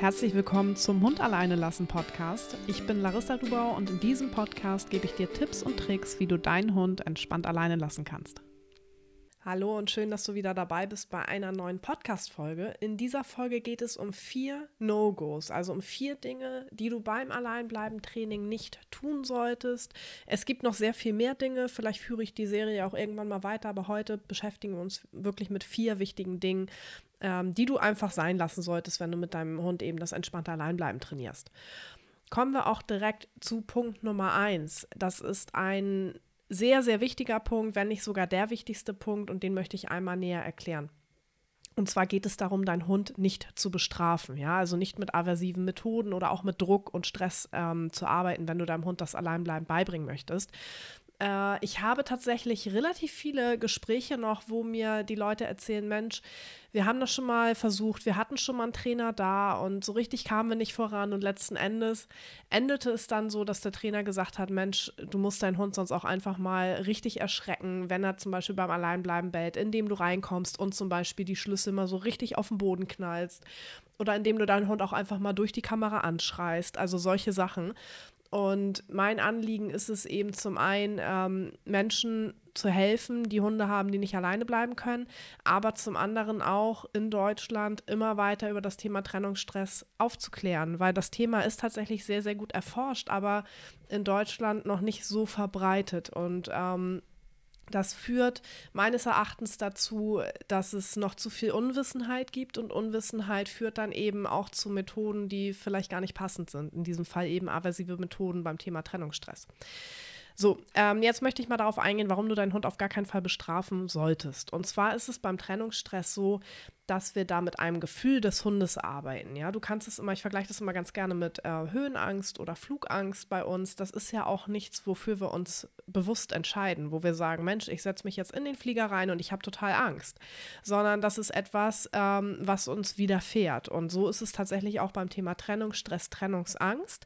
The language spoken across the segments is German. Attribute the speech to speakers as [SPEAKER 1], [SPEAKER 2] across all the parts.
[SPEAKER 1] Herzlich willkommen zum Hund alleine lassen Podcast. Ich bin Larissa Dubau und in diesem Podcast gebe ich dir Tipps und Tricks, wie du deinen Hund entspannt alleine lassen kannst. Hallo und schön, dass du wieder dabei bist bei einer neuen Podcast-Folge. In dieser Folge geht es um vier No-Gos, also um vier Dinge, die du beim Alleinbleiben-Training nicht tun solltest. Es gibt noch sehr viel mehr Dinge, vielleicht führe ich die Serie auch irgendwann mal weiter, aber heute beschäftigen wir uns wirklich mit vier wichtigen Dingen, ähm, die du einfach sein lassen solltest, wenn du mit deinem Hund eben das entspannte Alleinbleiben trainierst. Kommen wir auch direkt zu Punkt Nummer eins. Das ist ein sehr, sehr wichtiger Punkt, wenn nicht sogar der wichtigste Punkt und den möchte ich einmal näher erklären. Und zwar geht es darum, deinen Hund nicht zu bestrafen, ja, also nicht mit aversiven Methoden oder auch mit Druck und Stress ähm, zu arbeiten, wenn du deinem Hund das Alleinbleiben beibringen möchtest, äh, ich habe tatsächlich relativ viele Gespräche noch, wo mir die Leute erzählen, Mensch, wir haben das schon mal versucht, wir hatten schon mal einen Trainer da und so richtig kamen wir nicht voran und letzten Endes endete es dann so, dass der Trainer gesagt hat, Mensch, du musst deinen Hund sonst auch einfach mal richtig erschrecken, wenn er zum Beispiel beim Alleinbleiben bellt, indem du reinkommst und zum Beispiel die Schlüssel mal so richtig auf den Boden knallst oder indem du deinen Hund auch einfach mal durch die Kamera anschreist, also solche Sachen. Und mein Anliegen ist es eben zum einen, ähm, Menschen zu helfen, die Hunde haben, die nicht alleine bleiben können, aber zum anderen auch in Deutschland immer weiter über das Thema Trennungsstress aufzuklären, weil das Thema ist tatsächlich sehr, sehr gut erforscht, aber in Deutschland noch nicht so verbreitet. Und ähm, das führt meines Erachtens dazu, dass es noch zu viel Unwissenheit gibt und Unwissenheit führt dann eben auch zu Methoden, die vielleicht gar nicht passend sind. In diesem Fall eben aversive Methoden beim Thema Trennungsstress. So, ähm, jetzt möchte ich mal darauf eingehen, warum du deinen Hund auf gar keinen Fall bestrafen solltest. Und zwar ist es beim Trennungsstress so, dass wir da mit einem Gefühl des Hundes arbeiten. Ja, du kannst es immer, ich vergleiche das immer ganz gerne mit äh, Höhenangst oder Flugangst bei uns. Das ist ja auch nichts, wofür wir uns bewusst entscheiden, wo wir sagen, Mensch, ich setze mich jetzt in den Flieger rein und ich habe total Angst, sondern das ist etwas, ähm, was uns widerfährt. Und so ist es tatsächlich auch beim Thema Trennung, Stress, Trennungsangst.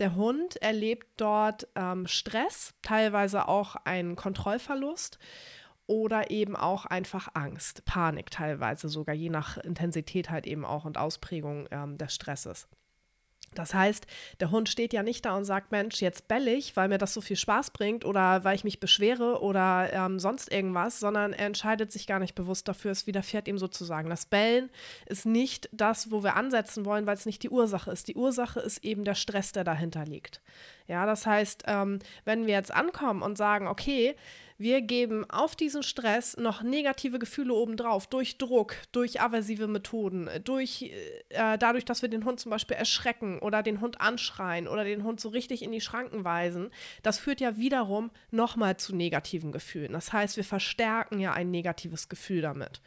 [SPEAKER 1] Der Hund erlebt dort ähm, Stress, teilweise auch einen Kontrollverlust oder eben auch einfach Angst, Panik teilweise sogar, je nach Intensität halt eben auch und Ausprägung ähm, des Stresses. Das heißt, der Hund steht ja nicht da und sagt, Mensch, jetzt bell ich, weil mir das so viel Spaß bringt oder weil ich mich beschwere oder ähm, sonst irgendwas, sondern er entscheidet sich gar nicht bewusst dafür. Es widerfährt ihm sozusagen. Das Bellen ist nicht das, wo wir ansetzen wollen, weil es nicht die Ursache ist. Die Ursache ist eben der Stress, der dahinter liegt. Ja, das heißt, ähm, wenn wir jetzt ankommen und sagen, okay, wir geben auf diesen Stress noch negative Gefühle obendrauf, durch Druck, durch aversive Methoden, durch äh, dadurch, dass wir den Hund zum Beispiel erschrecken oder den Hund anschreien oder den Hund so richtig in die Schranken weisen. Das führt ja wiederum nochmal zu negativen Gefühlen. Das heißt, wir verstärken ja ein negatives Gefühl damit.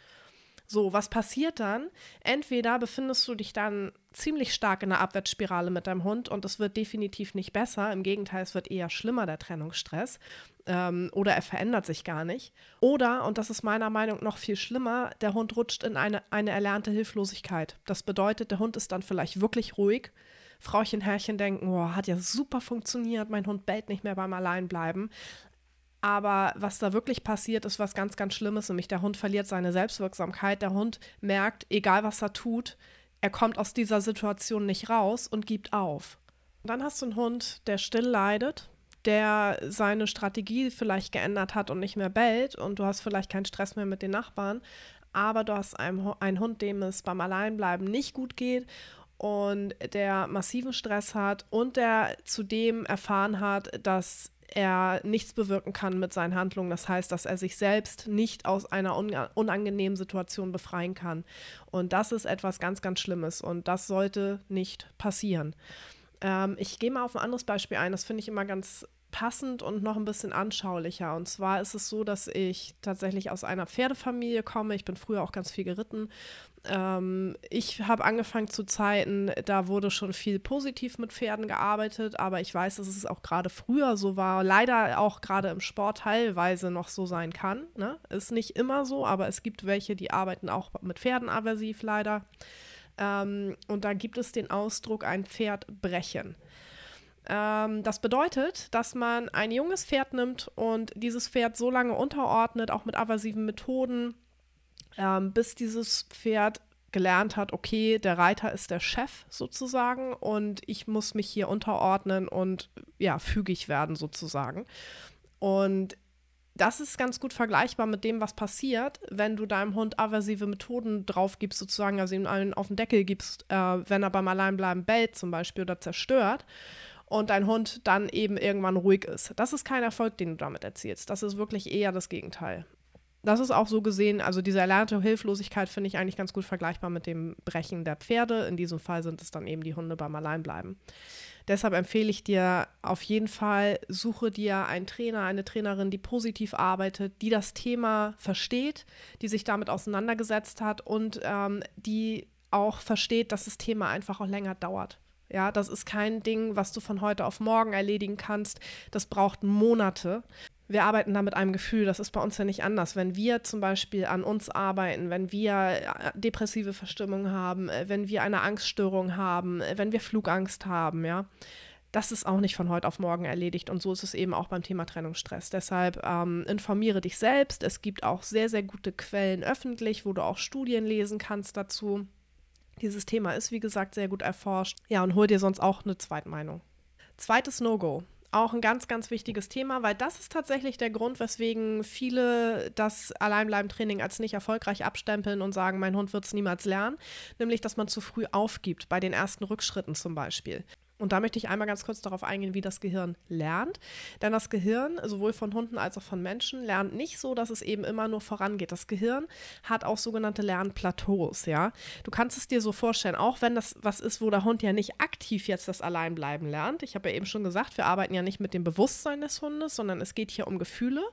[SPEAKER 1] So, was passiert dann? Entweder befindest du dich dann ziemlich stark in der Abwärtsspirale mit deinem Hund und es wird definitiv nicht besser. Im Gegenteil, es wird eher schlimmer, der Trennungsstress. Ähm, oder er verändert sich gar nicht. Oder, und das ist meiner Meinung nach noch viel schlimmer, der Hund rutscht in eine, eine erlernte Hilflosigkeit. Das bedeutet, der Hund ist dann vielleicht wirklich ruhig. Frauchen, Herrchen denken, oh, hat ja super funktioniert, mein Hund bellt nicht mehr beim Alleinbleiben. Aber was da wirklich passiert, ist was ganz, ganz Schlimmes, nämlich der Hund verliert seine Selbstwirksamkeit. Der Hund merkt, egal was er tut, er kommt aus dieser Situation nicht raus und gibt auf. Und dann hast du einen Hund, der still leidet, der seine Strategie vielleicht geändert hat und nicht mehr bellt und du hast vielleicht keinen Stress mehr mit den Nachbarn, aber du hast einen, einen Hund, dem es beim Alleinbleiben nicht gut geht und der massiven Stress hat und der zudem erfahren hat, dass er nichts bewirken kann mit seinen Handlungen. Das heißt, dass er sich selbst nicht aus einer unangenehmen Situation befreien kann. Und das ist etwas ganz, ganz Schlimmes und das sollte nicht passieren. Ähm, ich gehe mal auf ein anderes Beispiel ein, das finde ich immer ganz passend und noch ein bisschen anschaulicher. Und zwar ist es so, dass ich tatsächlich aus einer Pferdefamilie komme. Ich bin früher auch ganz viel geritten ähm, ich habe angefangen zu Zeiten, da wurde schon viel positiv mit Pferden gearbeitet, aber ich weiß, dass es auch gerade früher so war, leider auch gerade im Sport teilweise noch so sein kann. Ne? Ist nicht immer so, aber es gibt welche, die arbeiten auch mit Pferden aversiv leider. Ähm, und da gibt es den Ausdruck ein Pferd brechen. Ähm, das bedeutet, dass man ein junges Pferd nimmt und dieses Pferd so lange unterordnet, auch mit aversiven Methoden, ähm, bis dieses Pferd gelernt hat, okay, der Reiter ist der Chef sozusagen und ich muss mich hier unterordnen und ja, fügig werden sozusagen. Und das ist ganz gut vergleichbar mit dem, was passiert, wenn du deinem Hund aversive Methoden drauf gibst, sozusagen, also ihm einen auf den Deckel gibst, äh, wenn er beim Alleinbleiben bellt zum Beispiel oder zerstört und dein Hund dann eben irgendwann ruhig ist. Das ist kein Erfolg, den du damit erzielst. Das ist wirklich eher das Gegenteil das ist auch so gesehen, also diese erlernte Hilflosigkeit finde ich eigentlich ganz gut vergleichbar mit dem Brechen der Pferde. In diesem Fall sind es dann eben die Hunde beim Alleinbleiben. Deshalb empfehle ich dir auf jeden Fall, suche dir einen Trainer, eine Trainerin, die positiv arbeitet, die das Thema versteht, die sich damit auseinandergesetzt hat und ähm, die auch versteht, dass das Thema einfach auch länger dauert. Ja, das ist kein Ding, was du von heute auf morgen erledigen kannst. Das braucht Monate wir arbeiten da mit einem Gefühl, das ist bei uns ja nicht anders. Wenn wir zum Beispiel an uns arbeiten, wenn wir äh, depressive Verstimmung haben, äh, wenn wir eine Angststörung haben, äh, wenn wir Flugangst haben, ja, das ist auch nicht von heute auf morgen erledigt. Und so ist es eben auch beim Thema Trennungsstress. Deshalb ähm, informiere dich selbst. Es gibt auch sehr, sehr gute Quellen öffentlich, wo du auch Studien lesen kannst dazu. Dieses Thema ist, wie gesagt, sehr gut erforscht. Ja, und hol dir sonst auch eine Zweitmeinung. Zweites No-Go auch ein ganz, ganz wichtiges Thema, weil das ist tatsächlich der Grund, weswegen viele das Alleinbleiben-Training als nicht erfolgreich abstempeln und sagen, mein Hund wird es niemals lernen, nämlich dass man zu früh aufgibt, bei den ersten Rückschritten zum Beispiel. Und da möchte ich einmal ganz kurz darauf eingehen, wie das Gehirn lernt. Denn das Gehirn, sowohl von Hunden als auch von Menschen, lernt nicht so, dass es eben immer nur vorangeht. Das Gehirn hat auch sogenannte Lernplateaus, ja. Du kannst es dir so vorstellen, auch wenn das was ist, wo der Hund ja nicht aktiv jetzt das Alleinbleiben lernt. Ich habe ja eben schon gesagt, wir arbeiten ja nicht mit dem Bewusstsein des Hundes, sondern es geht hier um Gefühle.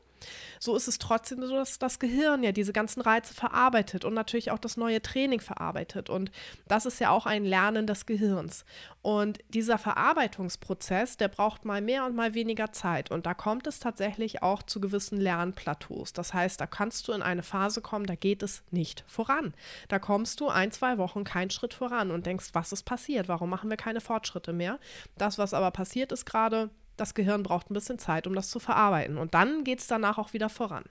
[SPEAKER 1] So ist es trotzdem so, dass das Gehirn ja diese ganzen Reize verarbeitet und natürlich auch das neue Training verarbeitet. Und das ist ja auch ein Lernen des Gehirns. Und dieser Verarbeitungsprozess, der braucht mal mehr und mal weniger Zeit. Und da kommt es tatsächlich auch zu gewissen Lernplateaus. Das heißt, da kannst du in eine Phase kommen, da geht es nicht voran. Da kommst du ein, zwei Wochen keinen Schritt voran und denkst, was ist passiert? Warum machen wir keine Fortschritte mehr? Das, was aber passiert ist gerade, das Gehirn braucht ein bisschen Zeit, um das zu verarbeiten. Und dann geht es danach auch wieder voran.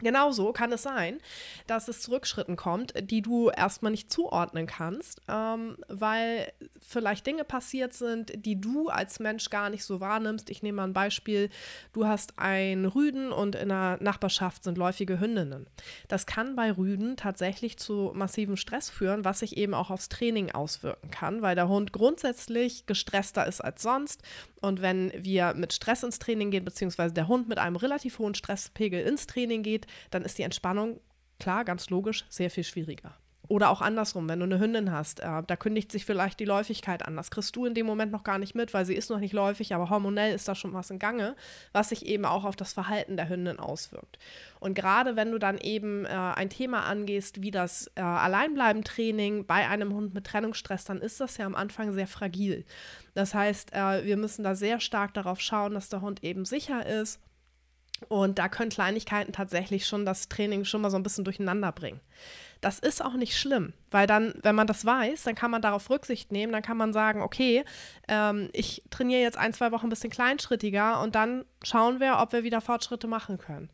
[SPEAKER 1] Genauso kann es sein, dass es zu Rückschritten kommt, die du erstmal nicht zuordnen kannst, ähm, weil vielleicht Dinge passiert sind, die du als Mensch gar nicht so wahrnimmst. Ich nehme mal ein Beispiel. Du hast einen Rüden und in der Nachbarschaft sind läufige Hündinnen. Das kann bei Rüden tatsächlich zu massivem Stress führen, was sich eben auch aufs Training auswirken kann, weil der Hund grundsätzlich gestresster ist als sonst. Und wenn wir mit Stress ins Training gehen, beziehungsweise der Hund mit einem relativ hohen Stresspegel ins Training geht, dann ist die Entspannung, klar, ganz logisch, sehr viel schwieriger. Oder auch andersrum, wenn du eine Hündin hast, äh, da kündigt sich vielleicht die Läufigkeit an. Das kriegst du in dem Moment noch gar nicht mit, weil sie ist noch nicht läufig, aber hormonell ist da schon was in Gange, was sich eben auch auf das Verhalten der Hündin auswirkt. Und gerade wenn du dann eben äh, ein Thema angehst, wie das äh, Alleinbleiben-Training bei einem Hund mit Trennungsstress, dann ist das ja am Anfang sehr fragil. Das heißt, äh, wir müssen da sehr stark darauf schauen, dass der Hund eben sicher ist und da können Kleinigkeiten tatsächlich schon das Training schon mal so ein bisschen durcheinander bringen. Das ist auch nicht schlimm, weil dann, wenn man das weiß, dann kann man darauf Rücksicht nehmen, dann kann man sagen, okay, ähm, ich trainiere jetzt ein, zwei Wochen ein bisschen kleinschrittiger und dann schauen wir, ob wir wieder Fortschritte machen können.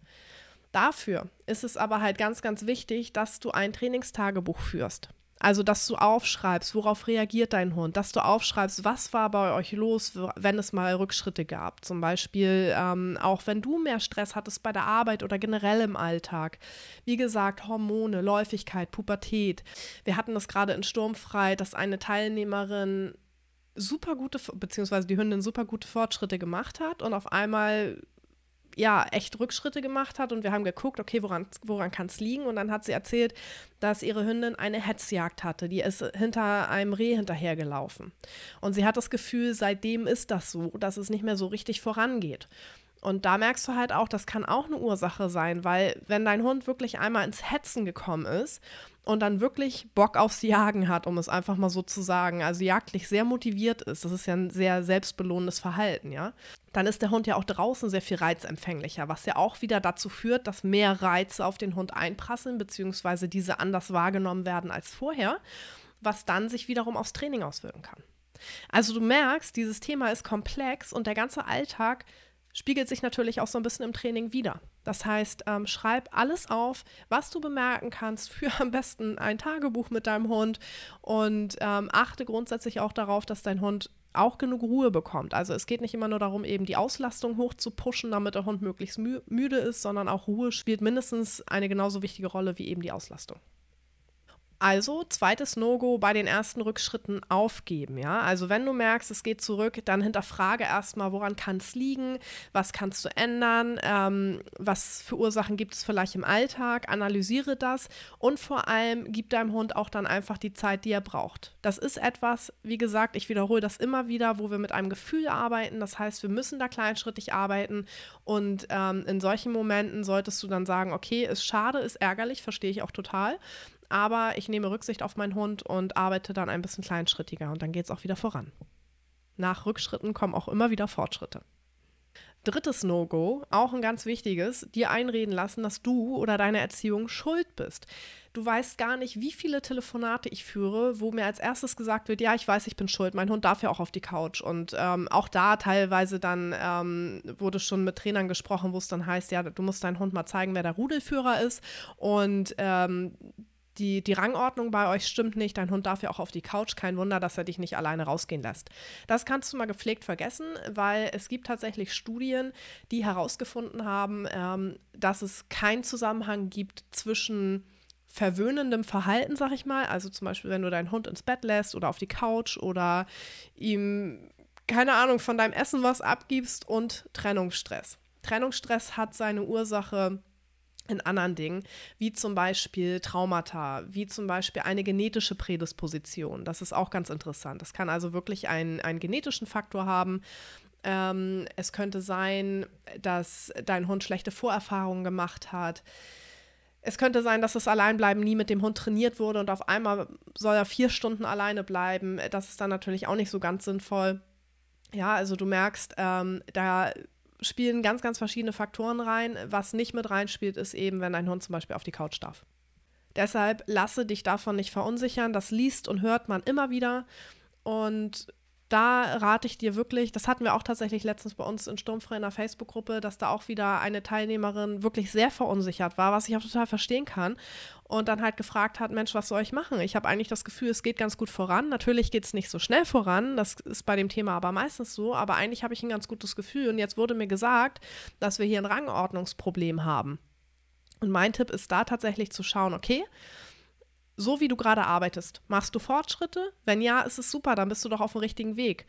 [SPEAKER 1] Dafür ist es aber halt ganz, ganz wichtig, dass du ein Trainingstagebuch führst. Also, dass du aufschreibst, worauf reagiert dein Hund, dass du aufschreibst, was war bei euch los, wenn es mal Rückschritte gab. Zum Beispiel ähm, auch, wenn du mehr Stress hattest bei der Arbeit oder generell im Alltag. Wie gesagt, Hormone, Läufigkeit, Pubertät. Wir hatten das gerade in Sturmfrei, dass eine Teilnehmerin super gute, beziehungsweise die Hündin super gute Fortschritte gemacht hat und auf einmal ja, echt Rückschritte gemacht hat und wir haben geguckt, okay, woran, woran kann es liegen? Und dann hat sie erzählt, dass ihre Hündin eine Hetzjagd hatte. Die ist hinter einem Reh hinterhergelaufen. Und sie hat das Gefühl, seitdem ist das so, dass es nicht mehr so richtig vorangeht. Und da merkst du halt auch, das kann auch eine Ursache sein, weil wenn dein Hund wirklich einmal ins Hetzen gekommen ist und dann wirklich Bock aufs Jagen hat, um es einfach mal so zu sagen, also jagdlich sehr motiviert ist, das ist ja ein sehr selbstbelohnendes Verhalten, ja, dann ist der Hund ja auch draußen sehr viel reizempfänglicher, was ja auch wieder dazu führt, dass mehr Reize auf den Hund einprasseln, beziehungsweise diese anders wahrgenommen werden als vorher, was dann sich wiederum aufs Training auswirken kann. Also du merkst, dieses Thema ist komplex und der ganze Alltag spiegelt sich natürlich auch so ein bisschen im Training wieder. Das heißt, ähm, schreib alles auf, was du bemerken kannst, für am besten ein Tagebuch mit deinem Hund und ähm, achte grundsätzlich auch darauf, dass dein Hund auch genug Ruhe bekommt. Also es geht nicht immer nur darum, eben die Auslastung hoch zu pushen, damit der Hund möglichst mü müde ist, sondern auch Ruhe spielt mindestens eine genauso wichtige Rolle wie eben die Auslastung. Also, zweites No-Go bei den ersten Rückschritten aufgeben, ja. Also, wenn du merkst, es geht zurück, dann hinterfrage erstmal, woran kann es liegen, was kannst du ändern, ähm, was für Ursachen gibt es vielleicht im Alltag, analysiere das und vor allem gib deinem Hund auch dann einfach die Zeit, die er braucht. Das ist etwas, wie gesagt, ich wiederhole das immer wieder, wo wir mit einem Gefühl arbeiten. Das heißt, wir müssen da kleinschrittig arbeiten und ähm, in solchen Momenten solltest du dann sagen, okay, ist schade, ist ärgerlich, verstehe ich auch total aber ich nehme Rücksicht auf meinen Hund und arbeite dann ein bisschen kleinschrittiger und dann geht es auch wieder voran. Nach Rückschritten kommen auch immer wieder Fortschritte. Drittes No-Go, auch ein ganz wichtiges, dir einreden lassen, dass du oder deine Erziehung schuld bist. Du weißt gar nicht, wie viele Telefonate ich führe, wo mir als erstes gesagt wird, ja, ich weiß, ich bin schuld, mein Hund darf ja auch auf die Couch. Und ähm, auch da teilweise dann ähm, wurde schon mit Trainern gesprochen, wo es dann heißt, ja, du musst deinen Hund mal zeigen, wer der Rudelführer ist. Und ähm, die, die Rangordnung bei euch stimmt nicht, dein Hund darf ja auch auf die Couch, kein Wunder, dass er dich nicht alleine rausgehen lässt. Das kannst du mal gepflegt vergessen, weil es gibt tatsächlich Studien, die herausgefunden haben, ähm, dass es keinen Zusammenhang gibt zwischen verwöhnendem Verhalten, sag ich mal, also zum Beispiel, wenn du deinen Hund ins Bett lässt oder auf die Couch oder ihm, keine Ahnung, von deinem Essen was abgibst und Trennungsstress. Trennungsstress hat seine Ursache in anderen Dingen, wie zum Beispiel Traumata, wie zum Beispiel eine genetische Prädisposition. Das ist auch ganz interessant. Das kann also wirklich einen, einen genetischen Faktor haben. Ähm, es könnte sein, dass dein Hund schlechte Vorerfahrungen gemacht hat. Es könnte sein, dass das Alleinbleiben nie mit dem Hund trainiert wurde und auf einmal soll er vier Stunden alleine bleiben. Das ist dann natürlich auch nicht so ganz sinnvoll. Ja, also du merkst, ähm, da spielen ganz, ganz verschiedene Faktoren rein. Was nicht mit reinspielt, ist eben, wenn ein Hund zum Beispiel auf die Couch darf. Deshalb lasse dich davon nicht verunsichern. Das liest und hört man immer wieder. Und da rate ich dir wirklich, das hatten wir auch tatsächlich letztens bei uns in Sturmfrei in der Facebook-Gruppe, dass da auch wieder eine Teilnehmerin wirklich sehr verunsichert war, was ich auch total verstehen kann. Und dann halt gefragt hat, Mensch, was soll ich machen? Ich habe eigentlich das Gefühl, es geht ganz gut voran. Natürlich geht es nicht so schnell voran, das ist bei dem Thema aber meistens so, aber eigentlich habe ich ein ganz gutes Gefühl. Und jetzt wurde mir gesagt, dass wir hier ein Rangordnungsproblem haben. Und mein Tipp ist da tatsächlich zu schauen, okay, so wie du gerade arbeitest, machst du Fortschritte? Wenn ja, ist es super, dann bist du doch auf dem richtigen Weg.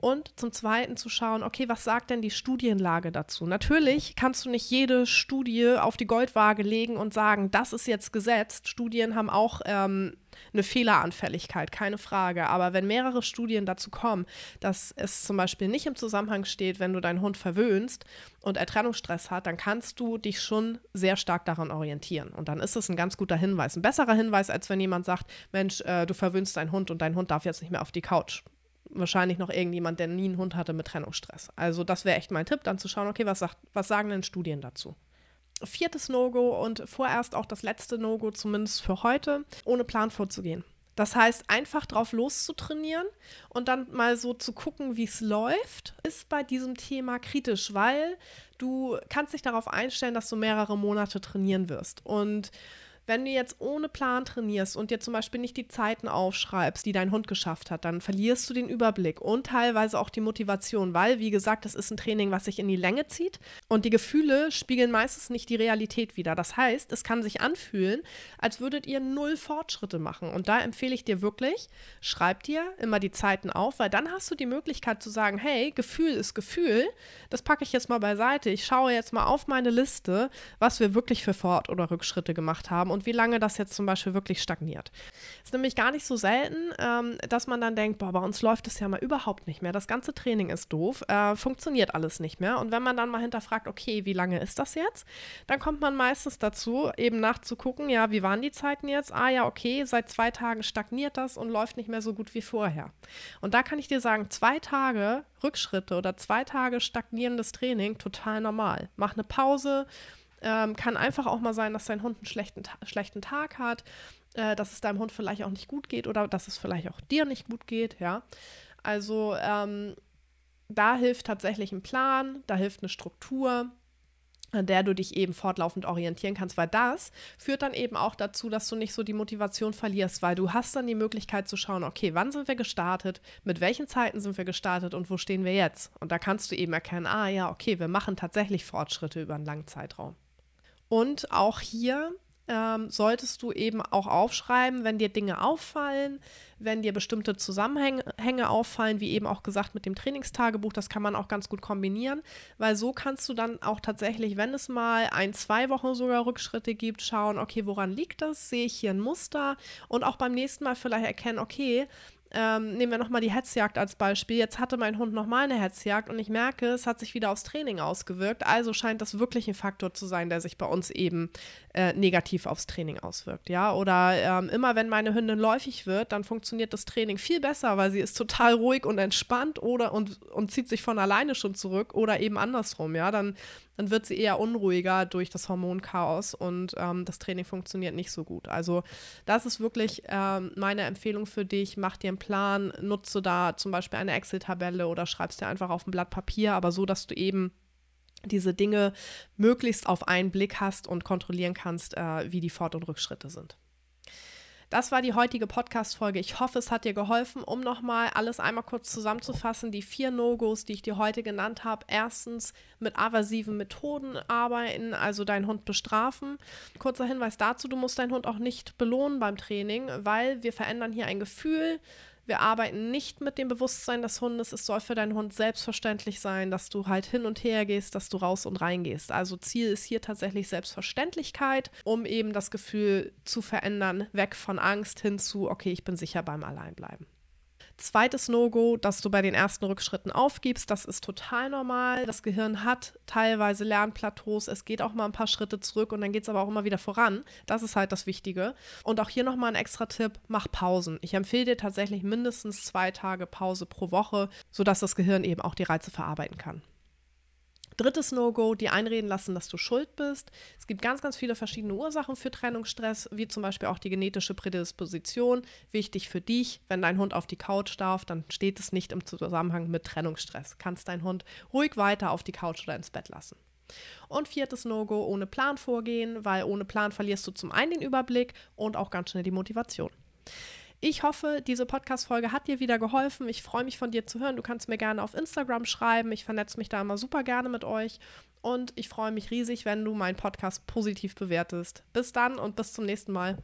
[SPEAKER 1] Und zum Zweiten zu schauen, okay, was sagt denn die Studienlage dazu? Natürlich kannst du nicht jede Studie auf die Goldwaage legen und sagen, das ist jetzt gesetzt. Studien haben auch ähm, eine Fehleranfälligkeit, keine Frage. Aber wenn mehrere Studien dazu kommen, dass es zum Beispiel nicht im Zusammenhang steht, wenn du deinen Hund verwöhnst und er Trennungsstress hat, dann kannst du dich schon sehr stark daran orientieren. Und dann ist es ein ganz guter Hinweis. Ein besserer Hinweis, als wenn jemand sagt, Mensch, äh, du verwöhnst deinen Hund und dein Hund darf jetzt nicht mehr auf die Couch wahrscheinlich noch irgendjemand, der nie einen Hund hatte mit Trennungsstress. Also das wäre echt mein Tipp, dann zu schauen, okay, was, sagt, was sagen denn Studien dazu? Viertes No-Go und vorerst auch das letzte No-Go, zumindest für heute, ohne Plan vorzugehen. Das heißt, einfach drauf loszutrainieren und dann mal so zu gucken, wie es läuft, ist bei diesem Thema kritisch, weil du kannst dich darauf einstellen, dass du mehrere Monate trainieren wirst. Und wenn du jetzt ohne Plan trainierst und dir zum Beispiel nicht die Zeiten aufschreibst, die dein Hund geschafft hat, dann verlierst du den Überblick und teilweise auch die Motivation, weil, wie gesagt, das ist ein Training, was sich in die Länge zieht und die Gefühle spiegeln meistens nicht die Realität wider. Das heißt, es kann sich anfühlen, als würdet ihr null Fortschritte machen. Und da empfehle ich dir wirklich, schreib dir immer die Zeiten auf, weil dann hast du die Möglichkeit zu sagen, hey, Gefühl ist Gefühl, das packe ich jetzt mal beiseite. Ich schaue jetzt mal auf meine Liste, was wir wirklich für Fort- oder Rückschritte gemacht haben und und wie lange das jetzt zum Beispiel wirklich stagniert. Ist nämlich gar nicht so selten, ähm, dass man dann denkt, boah, bei uns läuft es ja mal überhaupt nicht mehr. Das ganze Training ist doof, äh, funktioniert alles nicht mehr. Und wenn man dann mal hinterfragt, okay, wie lange ist das jetzt? Dann kommt man meistens dazu, eben nachzugucken, ja, wie waren die Zeiten jetzt? Ah ja, okay, seit zwei Tagen stagniert das und läuft nicht mehr so gut wie vorher. Und da kann ich dir sagen, zwei Tage Rückschritte oder zwei Tage stagnierendes Training, total normal. Mach eine Pause, ähm, kann einfach auch mal sein, dass dein Hund einen schlechten, schlechten Tag hat, äh, dass es deinem Hund vielleicht auch nicht gut geht oder dass es vielleicht auch dir nicht gut geht, ja. Also ähm, da hilft tatsächlich ein Plan, da hilft eine Struktur. an der du dich eben fortlaufend orientieren kannst, weil das führt dann eben auch dazu, dass du nicht so die Motivation verlierst, weil du hast dann die Möglichkeit zu schauen, okay, wann sind wir gestartet, mit welchen Zeiten sind wir gestartet und wo stehen wir jetzt? Und da kannst du eben erkennen, ah ja, okay, wir machen tatsächlich Fortschritte über einen langen Zeitraum. Und auch hier ähm, solltest du eben auch aufschreiben, wenn dir Dinge auffallen, wenn dir bestimmte Zusammenhänge auffallen, wie eben auch gesagt mit dem Trainingstagebuch, das kann man auch ganz gut kombinieren, weil so kannst du dann auch tatsächlich, wenn es mal ein, zwei Wochen sogar Rückschritte gibt, schauen, okay, woran liegt das? Sehe ich hier ein Muster? Und auch beim nächsten Mal vielleicht erkennen, okay, ähm, nehmen wir nochmal die Hetzjagd als Beispiel. Jetzt hatte mein Hund nochmal eine Hetzjagd und ich merke, es hat sich wieder aufs Training ausgewirkt. Also scheint das wirklich ein Faktor zu sein, der sich bei uns eben äh, negativ aufs Training auswirkt. Ja, oder ähm, immer wenn meine Hündin läufig wird, dann funktioniert das Training viel besser, weil sie ist total ruhig und entspannt oder und, und zieht sich von alleine schon zurück oder eben andersrum. Ja, dann dann wird sie eher unruhiger durch das Hormonchaos und ähm, das Training funktioniert nicht so gut. Also das ist wirklich ähm, meine Empfehlung für dich. Mach dir einen Plan, nutze da zum Beispiel eine Excel-Tabelle oder schreibst dir einfach auf ein Blatt Papier, aber so, dass du eben diese Dinge möglichst auf einen Blick hast und kontrollieren kannst, äh, wie die Fort- und Rückschritte sind. Das war die heutige Podcast-Folge. Ich hoffe, es hat dir geholfen, um nochmal alles einmal kurz zusammenzufassen. Die vier No-Gos, die ich dir heute genannt habe. Erstens mit aversiven Methoden arbeiten, also deinen Hund bestrafen. Kurzer Hinweis dazu, du musst deinen Hund auch nicht belohnen beim Training, weil wir verändern hier ein Gefühl, wir arbeiten nicht mit dem Bewusstsein des Hundes. Es soll für deinen Hund selbstverständlich sein, dass du halt hin und her gehst, dass du raus und rein gehst. Also Ziel ist hier tatsächlich Selbstverständlichkeit, um eben das Gefühl zu verändern, weg von Angst hin zu, okay, ich bin sicher beim Alleinbleiben. Zweites No-Go, dass du bei den ersten Rückschritten aufgibst, das ist total normal. Das Gehirn hat teilweise Lernplateaus, es geht auch mal ein paar Schritte zurück und dann geht es aber auch immer wieder voran. Das ist halt das Wichtige. Und auch hier nochmal ein extra Tipp, mach Pausen. Ich empfehle dir tatsächlich mindestens zwei Tage Pause pro Woche, sodass das Gehirn eben auch die Reize verarbeiten kann. Drittes No-Go, die einreden lassen, dass du schuld bist. Es gibt ganz, ganz viele verschiedene Ursachen für Trennungsstress, wie zum Beispiel auch die genetische Prädisposition. Wichtig für dich, wenn dein Hund auf die Couch darf, dann steht es nicht im Zusammenhang mit Trennungsstress. Kannst dein Hund ruhig weiter auf die Couch oder ins Bett lassen. Und viertes No-Go, ohne Plan vorgehen, weil ohne Plan verlierst du zum einen den Überblick und auch ganz schnell die Motivation. Ich hoffe, diese Podcast-Folge hat dir wieder geholfen. Ich freue mich von dir zu hören. Du kannst mir gerne auf Instagram schreiben. Ich vernetze mich da immer super gerne mit euch. Und ich freue mich riesig, wenn du meinen Podcast positiv bewertest. Bis dann und bis zum nächsten Mal.